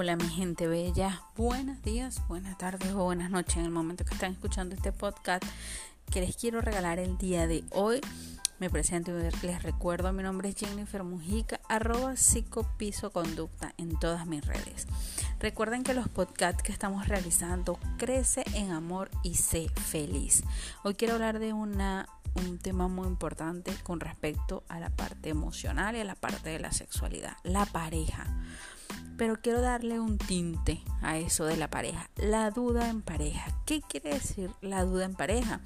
Hola mi gente bella, buenos días, buenas tardes o buenas noches en el momento que están escuchando este podcast que les quiero regalar el día de hoy. Me presento y les recuerdo, mi nombre es Jennifer Mujica, arroba psicopiso conducta en todas mis redes. Recuerden que los podcasts que estamos realizando crece en amor y sé feliz. Hoy quiero hablar de una un tema muy importante con respecto a la parte emocional y a la parte de la sexualidad, la pareja. Pero quiero darle un tinte a eso de la pareja, la duda en pareja. ¿Qué quiere decir la duda en pareja?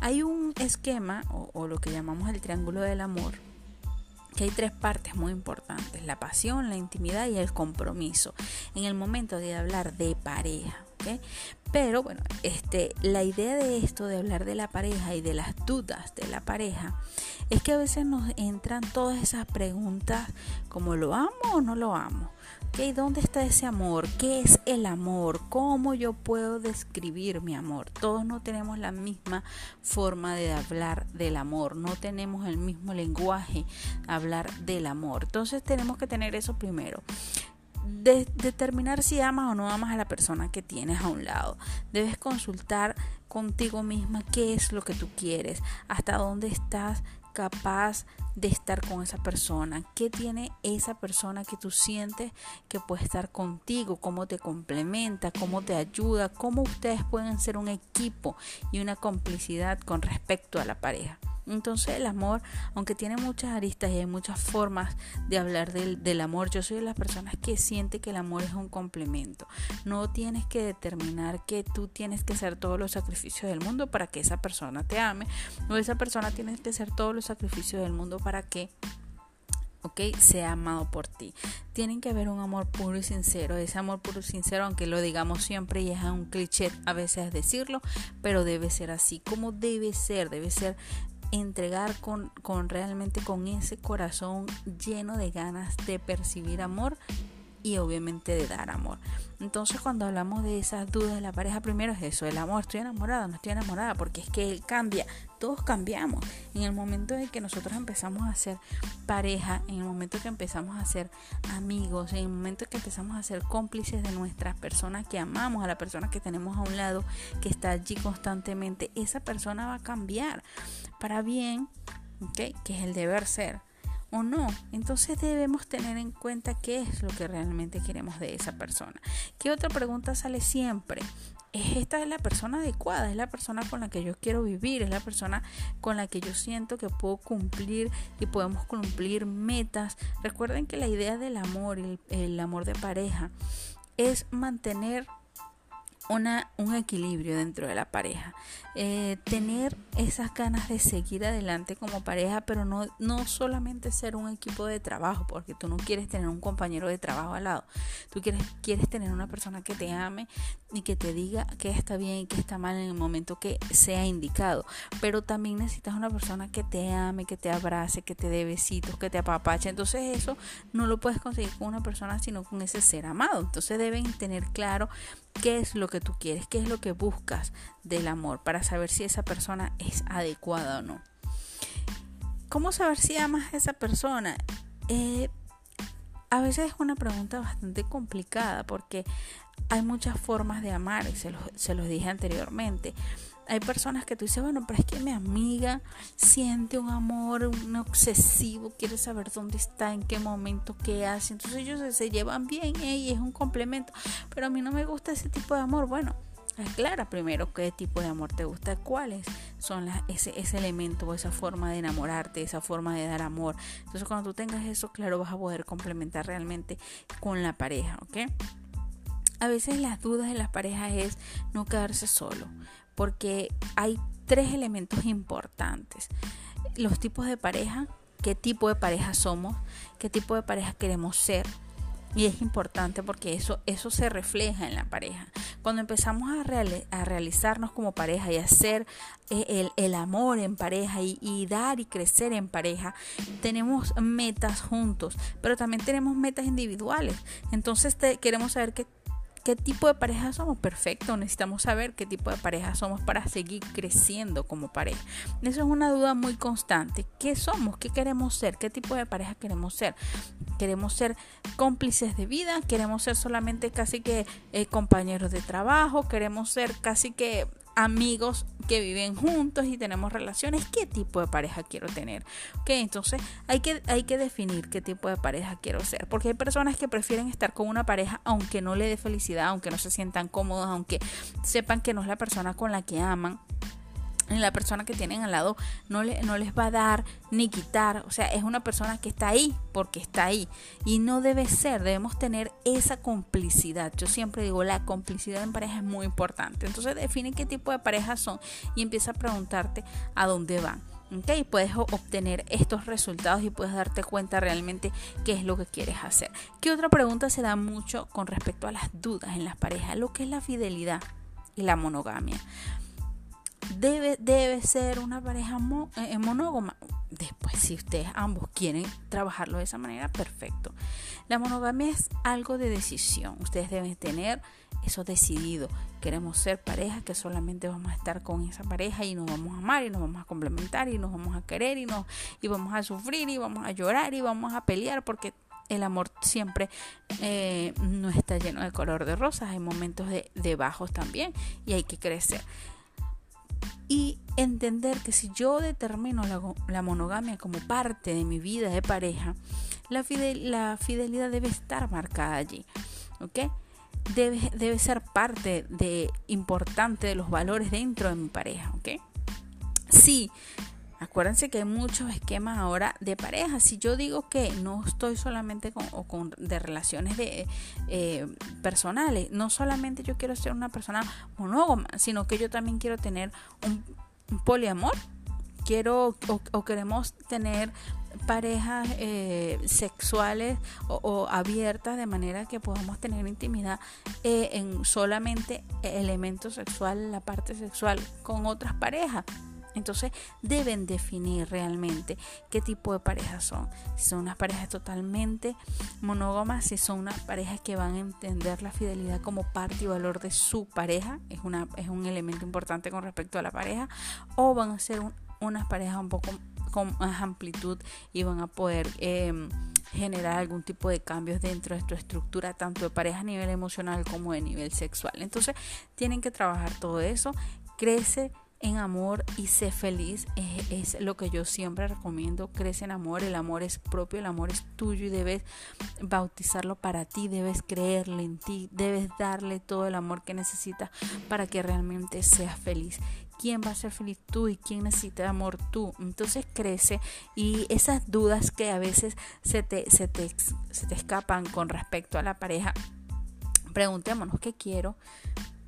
Hay un esquema o, lo que llamamos el triángulo del amor que hay tres partes muy importantes, la pasión, la intimidad y el compromiso. En el momento de hablar de pareja, pero bueno, este, la idea de esto, de hablar de la pareja y de las dudas de la pareja, es que a veces nos entran todas esas preguntas como ¿lo amo o no lo amo? ¿Dónde está ese amor? ¿Qué es el amor? ¿Cómo yo puedo describir mi amor? Todos no tenemos la misma forma de hablar del amor, no tenemos el mismo lenguaje hablar del amor. Entonces tenemos que tener eso primero de determinar si amas o no amas a la persona que tienes a un lado. Debes consultar contigo misma qué es lo que tú quieres, hasta dónde estás capaz de estar con esa persona, qué tiene esa persona que tú sientes que puede estar contigo, cómo te complementa, cómo te ayuda, cómo ustedes pueden ser un equipo y una complicidad con respecto a la pareja. Entonces el amor, aunque tiene muchas aristas y hay muchas formas de hablar del, amor, yo soy de las personas que siente que el amor es un complemento. No tienes que determinar que tú tienes que hacer todos los sacrificios del mundo para que esa persona te ame. O esa persona tiene que hacer todos los sacrificios del mundo para que ¿ok? Sea amado por ti. Tienen que haber un amor puro y sincero. Ese amor puro y sincero, aunque lo digamos siempre y es un cliché a veces decirlo, pero debe ser así. como debe ser? Debe ser entregar con, con realmente con ese corazón lleno de ganas de percibir amor y obviamente de dar amor. Entonces cuando hablamos de esas dudas de la pareja, primero es eso, el amor, estoy enamorada, no estoy enamorada, porque es que él cambia, todos cambiamos. En el momento en que nosotros empezamos a ser pareja, en el momento que empezamos a ser amigos, en el momento que empezamos a ser cómplices de nuestras personas que amamos, a la persona que tenemos a un lado, que está allí constantemente, esa persona va a cambiar para bien, que es el deber ser o no. Entonces debemos tener en cuenta qué es lo que realmente queremos de esa persona. ¿Qué otra pregunta sale siempre? ¿Es esta es la persona adecuada? ¿Es la persona con la que yo quiero vivir? ¿Es la persona con la que yo siento que puedo cumplir y podemos cumplir metas? Recuerden que la idea del amor, el, el amor de pareja, es mantener una, un equilibrio dentro de la pareja. Eh, tener esas ganas de seguir adelante como pareja, pero no, no solamente ser un equipo de trabajo, porque tú no quieres tener un compañero de trabajo al lado. Tú quieres, quieres tener una persona que te ame y que te diga que está bien y que está mal en el momento que sea indicado. Pero también necesitas una persona que te ame, que te abrace, que te dé besitos, que te apapache. Entonces eso no lo puedes conseguir con una persona, sino con ese ser amado. Entonces deben tener claro qué es lo que tú quieres, qué es lo que buscas del amor para saber si esa persona es adecuada o no. ¿Cómo saber si amas a esa persona? Eh, a veces es una pregunta bastante complicada porque hay muchas formas de amar y se los, se los dije anteriormente. Hay personas que tú dices, bueno, pero es que mi amiga siente un amor, un obsesivo, quiere saber dónde está, en qué momento, qué hace. Entonces ellos se, llevan bien ¿eh? y es un complemento. Pero a mí no me gusta ese tipo de amor. Bueno, aclara primero qué tipo de amor te gusta, cuáles son ese, ese elemento o esa forma de enamorarte, esa forma de dar amor. Entonces cuando tú tengas eso claro vas a poder complementar realmente con la pareja, ¿ok? A veces las dudas de las parejas es no quedarse solo porque hay tres elementos importantes. Los tipos de pareja, qué tipo de pareja somos, qué tipo de pareja queremos ser. Y es importante porque eso, eso se refleja en la pareja. Cuando empezamos a, realizarnos como pareja y hacer eh, el, amor en pareja y, dar y crecer en pareja, tenemos metas juntos, pero también tenemos metas individuales. Entonces queremos saber qué ¿Qué tipo de pareja somos? Perfecto, necesitamos saber qué tipo de pareja somos para seguir creciendo como pareja. Eso es una duda muy constante. ¿Qué somos? ¿Qué queremos ser? ¿Qué tipo de pareja queremos ser? ¿Queremos ser cómplices de vida? ¿Queremos ser solamente casi que eh, compañeros de trabajo? ¿Queremos ser casi que amigos que viven juntos y tenemos relaciones, ¿qué tipo de pareja quiero tener? Entonces hay que, hay que definir qué tipo de pareja quiero ser, porque hay personas que prefieren estar con una pareja aunque no le dé felicidad, aunque no se sientan cómodos, aunque sepan que no es la persona con la que aman la persona que tienen al lado no, le, no les va a dar ni quitar. O sea, es una persona que está ahí porque está ahí. Y no debe ser, debemos tener esa complicidad. Yo siempre digo, la complicidad en pareja es muy importante. Entonces define qué tipo de pareja son y empieza a preguntarte a dónde van. ¿okay? Puedes obtener estos resultados y puedes darte cuenta realmente qué es lo que quieres hacer. ¿Qué otra pregunta se da mucho con respecto a las dudas en las parejas? Lo que es la fidelidad y la monogamia debe, debe ser una pareja eh, monógama. Después, si ustedes ambos quieren trabajarlo de esa manera, perfecto. La monogamia es algo de decisión. Ustedes deben tener eso decidido. Queremos ser pareja, que solamente vamos a estar con esa pareja y nos vamos a amar y nos vamos a complementar y nos vamos a querer y, nos, y vamos a sufrir y vamos a llorar y vamos a pelear porque el amor siempre eh, no está lleno de color de rosas, hay momentos de, de bajos también y hay que crecer y entender que si yo determino la, monogamia como parte de mi vida de pareja, la, la fidelidad debe estar marcada allí, ¿ok? Debe, debe ser parte de, importante de los valores dentro de mi pareja, ¿ok? Sí, Acuérdense que hay muchos esquemas ahora de pareja. Si yo digo que no estoy solamente con, o con de relaciones de, eh, personales, no solamente yo quiero ser una persona monógama, sino que yo también quiero tener un, poliamor. Quiero o, queremos tener parejas eh, sexuales o, abiertas de manera que podamos tener intimidad eh, en solamente elementos sexual, la parte sexual con otras parejas. Entonces deben definir realmente qué tipo de parejas son. Si son unas parejas totalmente monógamas, si son unas parejas que van a entender la fidelidad como parte y valor de su pareja, es, una, es un elemento importante con respecto a la pareja, o van a ser unas parejas un poco con más amplitud y van a poder em, generar algún tipo de cambios dentro de tu estructura, tanto de pareja a nivel emocional como de nivel sexual. Entonces tienen que trabajar todo eso. Crece en amor y sé feliz. Es, lo que yo siempre recomiendo. Crece en amor. El amor es propio, el amor es tuyo y debes bautizarlo para ti. Debes creerle en ti. Debes darle todo el amor que necesitas para que realmente seas feliz. ¿Quién va a ser feliz tú y quién necesita amor tú? Entonces crece y esas dudas que a veces se te, se te, se te escapan con respecto a la pareja, preguntémonos qué quiero,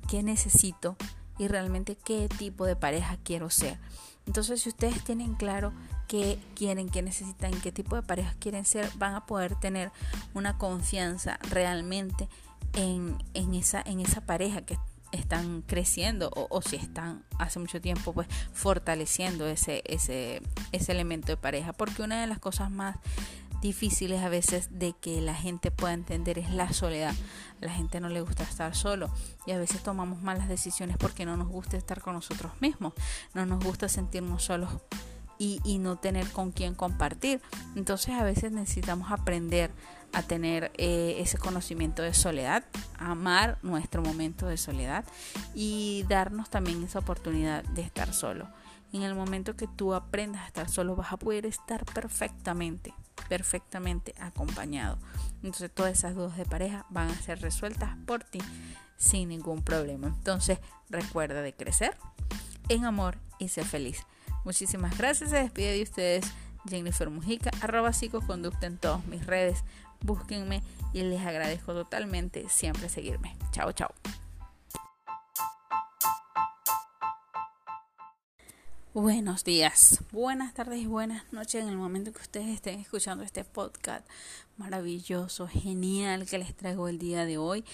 qué necesito y realmente qué tipo de pareja quiero ser. Entonces, si ustedes tienen claro qué quieren, qué necesitan, qué tipo de pareja quieren ser, van a poder tener una confianza realmente en, esa, en esa pareja que están creciendo o, si están hace mucho tiempo pues fortaleciendo ese, ese, ese elemento de pareja. Porque una de las cosas más difíciles a veces de que la gente pueda entender es la soledad. La gente no le gusta estar solo y a veces tomamos malas decisiones porque no nos gusta estar con nosotros mismos, no nos gusta sentirnos solos y, no tener con quién compartir. Entonces a veces necesitamos aprender a tener eh, ese conocimiento de soledad, amar nuestro momento de soledad y darnos también esa oportunidad de estar solo. En el momento que tú aprendas a estar solo vas a poder estar perfectamente perfectamente acompañado. Entonces todas esas dudas de pareja van a ser resueltas por ti sin ningún problema. Entonces recuerda de crecer en amor y ser feliz. Muchísimas gracias. Se despide de ustedes Jennifer Mujica, arroba psicoconducta en todas mis redes. Búsquenme y les agradezco totalmente siempre seguirme. Chao, chao. Buenos días, buenas tardes y buenas noches en el momento que ustedes estén escuchando este podcast maravilloso, genial que les traigo el día de hoy.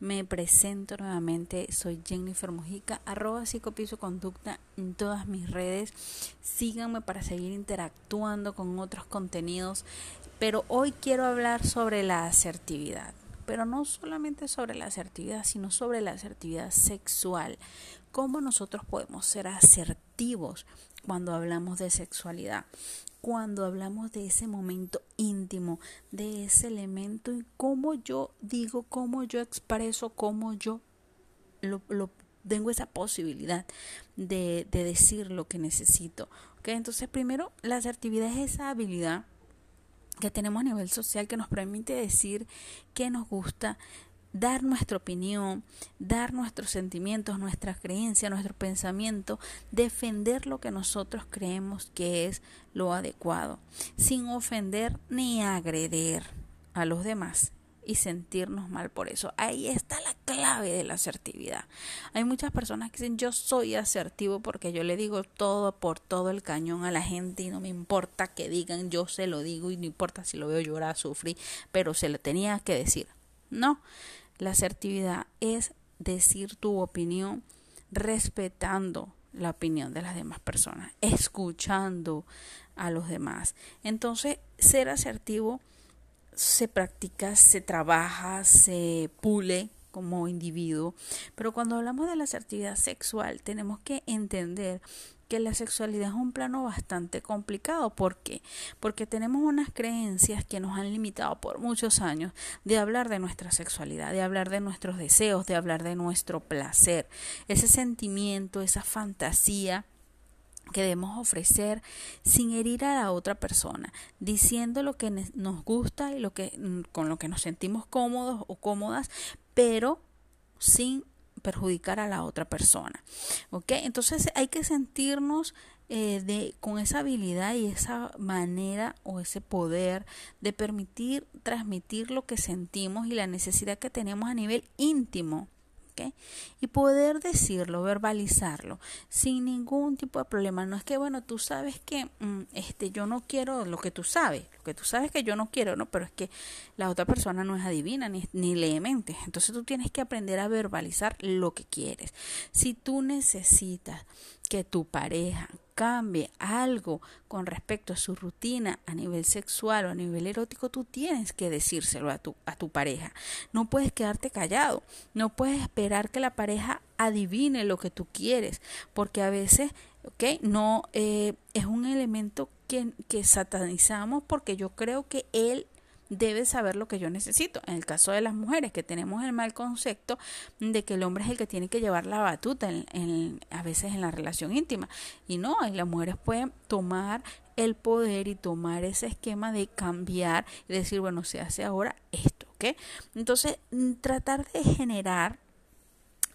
Me presento nuevamente, soy Jennifer Mujica, arroba psicopiso conducta en todas mis redes. Síganme para seguir interactuando con otros contenidos, pero hoy quiero hablar sobre la asertividad. Pero no solamente sobre la asertividad, sino sobre la asertividad sexual. Cómo nosotros podemos ser asertivos cuando hablamos de sexualidad, cuando hablamos de ese momento íntimo, de ese elemento y cómo yo digo, cómo yo expreso, cómo yo lo, tengo esa posibilidad de, de, decir lo que necesito. ¿okay? Entonces, primero, la asertividad es esa habilidad que tenemos a nivel social que nos permite decir qué nos gusta, dar nuestra opinión, dar nuestros sentimientos, nuestras creencias, nuestro pensamiento, defender lo que nosotros creemos que es lo adecuado, sin ofender ni agredir a los demás y sentirnos mal por eso. Ahí está la clave de la asertividad. Hay muchas personas que dicen yo soy asertivo porque yo le digo todo por todo el cañón a la gente y no me importa que digan, yo se lo digo y no importa si lo veo llorar, sufrir, pero se le tenía que decir. No, la asertividad es decir tu opinión respetando la opinión de las demás personas, escuchando a los demás. Entonces, ser asertivo se practica, se trabaja, se pule como individuo. Pero cuando hablamos de la asertividad sexual, tenemos que entender que la sexualidad es un plano bastante complicado. ¿Por qué? Porque tenemos unas creencias que nos han limitado por muchos años de hablar de nuestra sexualidad, de hablar de nuestros deseos, de hablar de nuestro placer, ese sentimiento, esa fantasía que debemos ofrecer sin herir a la otra persona, diciendo lo que nos gusta y lo que mm, con lo que nos sentimos cómodos o cómodas, pero sin perjudicar a la otra persona. ¿Ok? Entonces hay que sentirnos eh, de, con esa habilidad y esa manera o ese poder de permitir transmitir lo que sentimos y la necesidad que tenemos a nivel íntimo y poder decirlo, verbalizarlo, sin ningún tipo de problema. No es que, bueno, tú sabes que mm, este, yo no quiero lo que tú sabes, lo que tú sabes que yo no quiero, ¿no? Pero es que la otra persona no es adivina ni, ni lee. Entonces tú tienes que aprender a verbalizar lo que quieres. Si tú necesitas que tu pareja cambie algo con respecto a su rutina a nivel sexual o a nivel erótico, tú tienes que decírselo a tu, a tu pareja. No puedes quedarte callado, no puedes esperar que la pareja adivine lo que tú quieres, porque a veces, ¿ok? No eh, es un elemento que, satanizamos porque yo creo que él debe saber lo que yo necesito. En el caso de las mujeres, que tenemos el mal concepto de que el hombre es el que tiene que llevar la batuta en, a veces en la relación íntima. Y no, las mujeres pueden tomar el poder y tomar ese esquema de cambiar y decir, bueno, se hace ahora esto, ¿ok? Entonces, mm, tratar de generar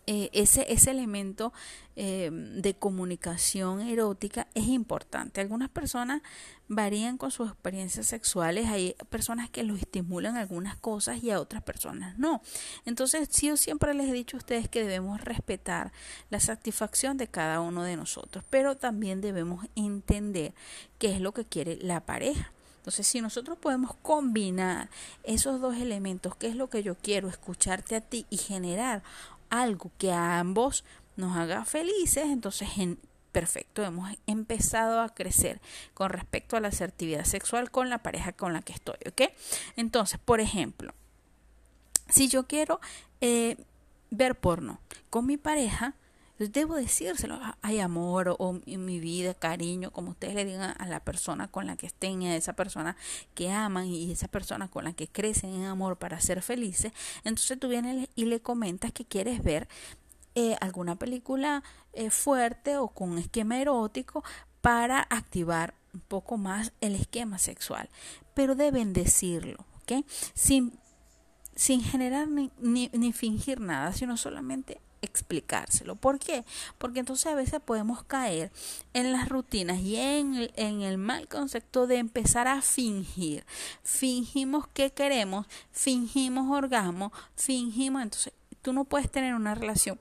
eh, ese, ese elemento eh, de comunicación erótica es importante. Algunas personas varían con sus experiencias sexuales, hay personas que lo estimulan algunas cosas y a otras personas no. Entonces, sí, yo siempre les he dicho a ustedes que debemos respetar la satisfacción de cada uno de nosotros, pero también debemos entender qué es lo que quiere la pareja. Entonces, si nosotros podemos combinar esos dos elementos, qué es lo que yo quiero, escucharte a ti y generar algo que a ambos nos haga felices, entonces en, perfecto, hemos empezado a crecer con respecto a la asertividad sexual con la pareja con la que estoy, ¿ok? Entonces, por ejemplo, si yo quiero eh, ver porno con mi pareja, debo decírselo, hay amor o, mi vida, cariño, como ustedes le digan a la persona con la que estén, a esa persona que aman y esa persona con la que crecen en amor para ser felices, entonces tú vienes y le comentas que quieres ver eh, alguna película eh, fuerte o con esquema erótico para activar un poco más el esquema sexual, pero deben decirlo, ¿ok? Sin, sin generar ni, ni fingir nada, sino solamente explicárselo. ¿Por qué? Porque entonces a veces podemos caer en las rutinas y en el, en el mal concepto de empezar a fingir. Fingimos que queremos, fingimos orgasmo, fingimos. Entonces tú no puedes tener una relación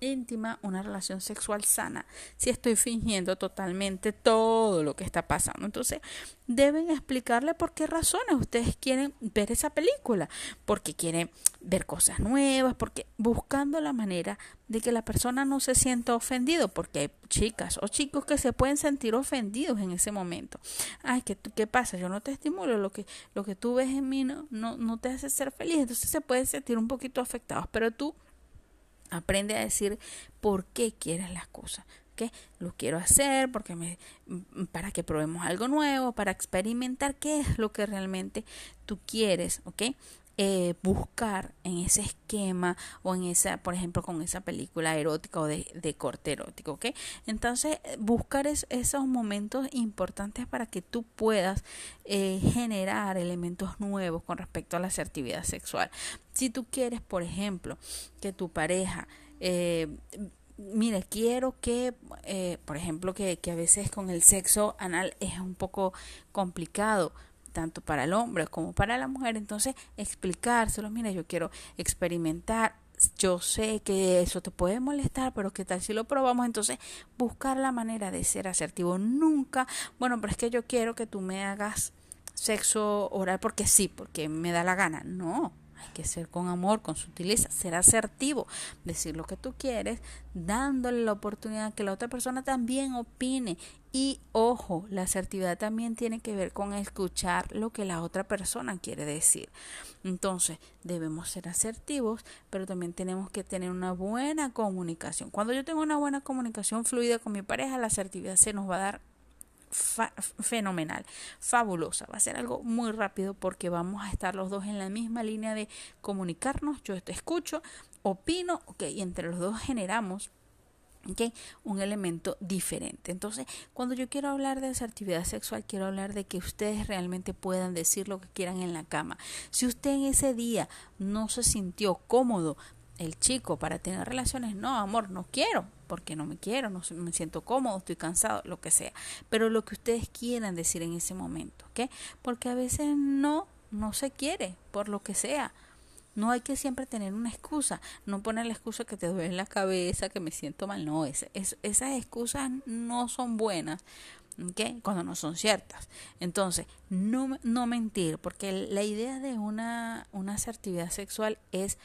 íntima, una relación sexual sana, si estoy fingiendo totalmente todo lo que está pasando. Entonces, deben explicarle por qué razones ustedes quieren ver esa película, porque quieren ver cosas nuevas, porque buscando la manera de que la persona no se sienta ofendido, porque hay chicas o chicos que se pueden sentir ofendidos en ese momento. Ay, ¿qué, qué pasa? Yo no te estimulo, lo que, lo que tú ves en mí no, no, no te hace ser feliz, entonces se pueden sentir un poquito afectados, pero tú Aprende a decir por qué quieres las cosas. ¿Qué? Lo quiero hacer porque me, para que probemos algo nuevo, para experimentar qué es lo que realmente tú quieres, ¿ok? Eh, buscar en ese esquema o en esa, por ejemplo, con esa película erótica o de, de corte erótico, ¿ok? Entonces, buscar esos momentos importantes para que tú puedas eh, generar elementos nuevos con respecto a la asertividad sexual. Si tú quieres, por ejemplo, que tu pareja eh, mire, quiero que, por ejemplo, que, que, a veces con el sexo anal es un poco complicado tanto para el hombre como para la mujer. Entonces, explicárselo, mira, yo quiero experimentar, yo sé que eso te puede molestar, pero qué tal si lo probamos. Entonces, buscar la manera de ser asertivo. Nunca, bueno, pero es que yo quiero que tú me hagas sexo oral porque sí, porque me da la gana. No, hay que ser con amor, con sutileza, ser asertivo, decir lo que tú quieres, dándole la oportunidad que la otra persona también opine. Y ojo, la asertividad también tiene que ver con escuchar lo que la otra persona quiere decir. Entonces, debemos ser asertivos, pero también tenemos que tener una buena comunicación. Cuando yo tengo una buena comunicación fluida con mi pareja, la asertividad se nos va a dar fenomenal, fabulosa. Va a ser algo muy rápido porque vamos a estar los dos en la misma línea de comunicarnos. Yo te escucho, opino, ok, y entre los dos generamos Okay, un elemento diferente. Entonces, cuando yo quiero hablar de asertividad sexual, quiero hablar de que ustedes realmente puedan decir lo que quieran en la cama. Si usted en ese día no se sintió cómodo el chico para tener relaciones, no, amor, no quiero, porque no me quiero, no me siento cómodo, estoy cansado, lo que sea. Pero lo que ustedes quieran decir en ese momento, ¿ok? Porque a veces no, no se quiere, por lo que sea. No hay que siempre tener una excusa, no poner la excusa que te duele la cabeza, que me siento mal, no, es, esas excusas no son buenas, ¿ok? Cuando no son ciertas. Entonces, no, no mentir, porque la idea de una, una asertividad sexual es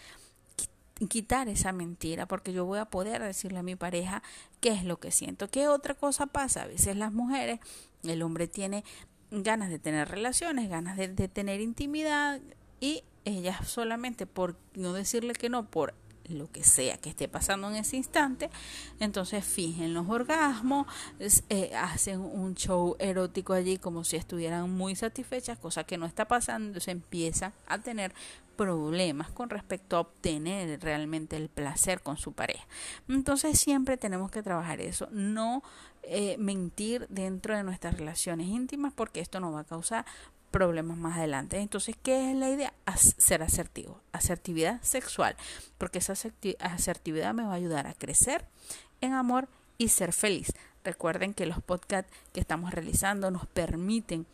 quitar esa mentira, porque yo voy a poder decirle a mi pareja qué es lo que siento. ¿Qué otra cosa pasa? A veces las mujeres, el hombre tiene ganas de tener relaciones, ganas de, de tener intimidad y ella solamente por no decirle que no, por lo que sea que esté pasando en ese instante, entonces fingen los orgasmos, eh, hacen un show erótico allí como si estuvieran muy satisfechas, cosa que no está pasando, se empieza a tener problemas con respecto a obtener realmente el placer con su pareja. Entonces siempre tenemos que trabajar eso, no eh, mentir dentro de nuestras relaciones íntimas porque esto nos va a causar problemas más adelante. Entonces, ¿qué es la idea? ser asertivo, asertividad sexual, porque esa asertividad me va a ayudar a crecer en amor y ser feliz. Recuerden que los podcasts que estamos realizando nos permiten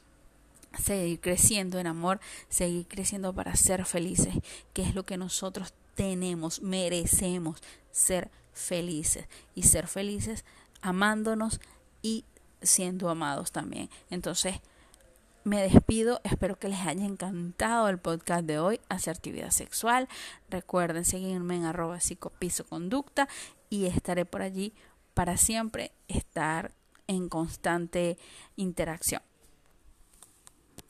seguir creciendo en amor, seguir creciendo para ser felices, que es lo que nosotros tenemos, merecemos ser felices y ser felices amándonos y siendo amados también. Entonces, me despido, espero que les haya encantado el podcast de hoy, asertividad sexual. Recuerden seguirme en arroba psicopisoconducta y estaré por allí para siempre estar en constante interacción.